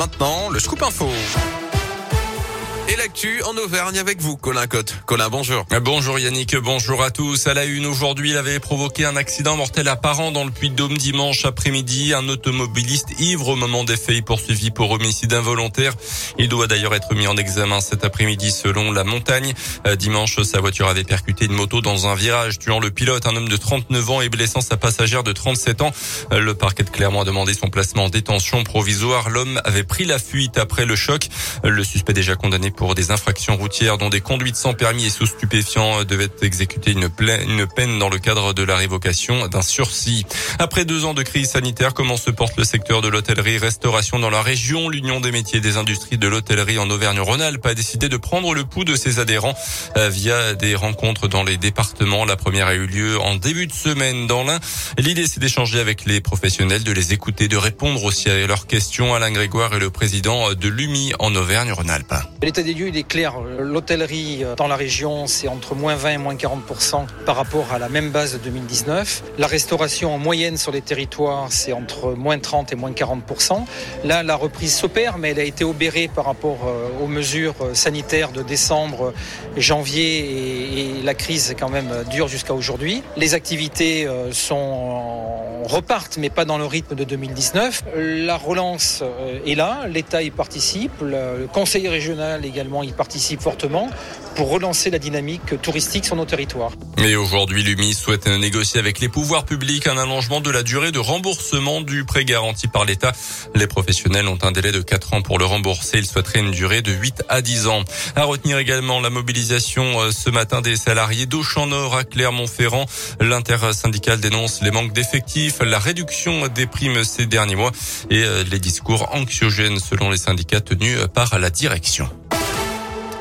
maintenant, le scoop info. Et l'actu en Auvergne avec vous, Colin Cotte. Colin, bonjour. Bonjour Yannick, bonjour à tous. À la une aujourd'hui, il avait provoqué un accident mortel apparent dans le Puy-de-Dôme dimanche après-midi. Un automobiliste ivre au moment des faits poursuivi pour homicide involontaire. Il doit d'ailleurs être mis en examen cet après-midi selon la montagne. Euh, dimanche, sa voiture avait percuté une moto dans un virage, tuant le pilote, un homme de 39 ans et blessant sa passagère de 37 ans. Euh, le parquet de Clermont a demandé son placement en détention provisoire. L'homme avait pris la fuite après le choc. Euh, le suspect déjà condamné pour des infractions routières dont des conduites sans permis et sous stupéfiants devaient exécuter une, une peine dans le cadre de la révocation d'un sursis. Après deux ans de crise sanitaire, comment se porte le secteur de l'hôtellerie-restauration dans la région L'Union des métiers et des industries de l'hôtellerie en Auvergne-Rhône-Alpes a décidé de prendre le pouls de ses adhérents euh, via des rencontres dans les départements. La première a eu lieu en début de semaine dans l'un. L'idée, c'est d'échanger avec les professionnels, de les écouter, de répondre aussi à leurs questions. Alain Grégoire est le président de l'UMI en Auvergne-Rhône-Alpes des lieux, il est clair. L'hôtellerie euh, dans la région, c'est entre moins 20 et moins 40% par rapport à la même base de 2019. La restauration en moyenne sur les territoires, c'est entre moins 30 et moins 40%. Là, la reprise s'opère, mais elle a été obérée par rapport euh, aux mesures euh, sanitaires de décembre, janvier et, la crise quand même dure jusqu'à aujourd'hui. Les activités sont repartent, mais pas dans le rythme de 2019. La relance est là, l'État y participe, le conseil régional également également y participe fortement pour relancer la dynamique touristique sur nos territoires. Mais aujourd'hui, l'UMI souhaite négocier avec les pouvoirs publics un allongement de la durée de remboursement du prêt garanti par l'État. Les professionnels ont un délai de 4 ans pour le rembourser. Ils souhaiteraient une durée de 8 à 10 ans. À retenir également la mobilisation euh, ce matin des salariés d'Auchan Nord à Clermont-Ferrand. L'intersyndicale dénonce les manques d'effectifs, la réduction des primes ces derniers mois et euh, les discours anxiogènes selon les syndicats tenus par la direction.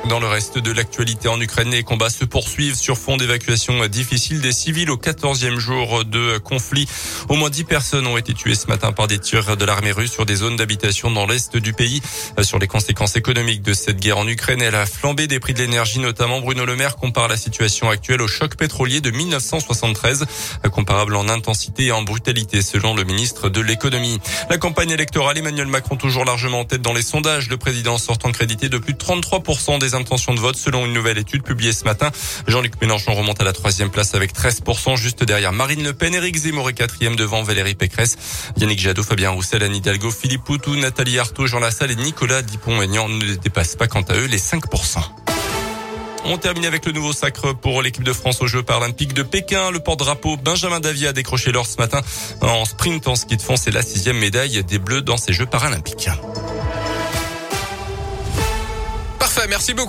Dans le reste de l'actualité en Ukraine, les combats se poursuivent sur fond d'évacuation difficile des civils au 14e jour de conflit. Au moins 10 personnes ont été tuées ce matin par des tirs de l'armée russe sur des zones d'habitation dans l'est du pays. Sur les conséquences économiques de cette guerre en Ukraine et la flambée des prix de l'énergie, notamment Bruno Le Maire compare la situation actuelle au choc pétrolier de 1973, comparable en intensité et en brutalité selon le ministre de l'économie. La campagne électorale, Emmanuel Macron toujours largement en tête dans les sondages. Le président sortant crédité de plus de 33% des intentions de vote selon une nouvelle étude publiée ce matin. Jean-Luc Mélenchon remonte à la troisième place avec 13%, juste derrière Marine Le Pen, Éric Zemmour est quatrième devant Valérie Pécresse, Yannick Jadot, Fabien Roussel, Anne Hidalgo, Philippe Poutou, Nathalie Arthaud, Jean Lassalle et Nicolas Dupont-Aignan ne dépassent pas quant à eux les 5%. On termine avec le nouveau sacre pour l'équipe de France aux Jeux paralympiques de Pékin. Le porte-drapeau Benjamin Davy a décroché l'or ce matin en sprint en ski de fond. C'est la sixième médaille des Bleus dans ces Jeux paralympiques. Parfait, merci beaucoup.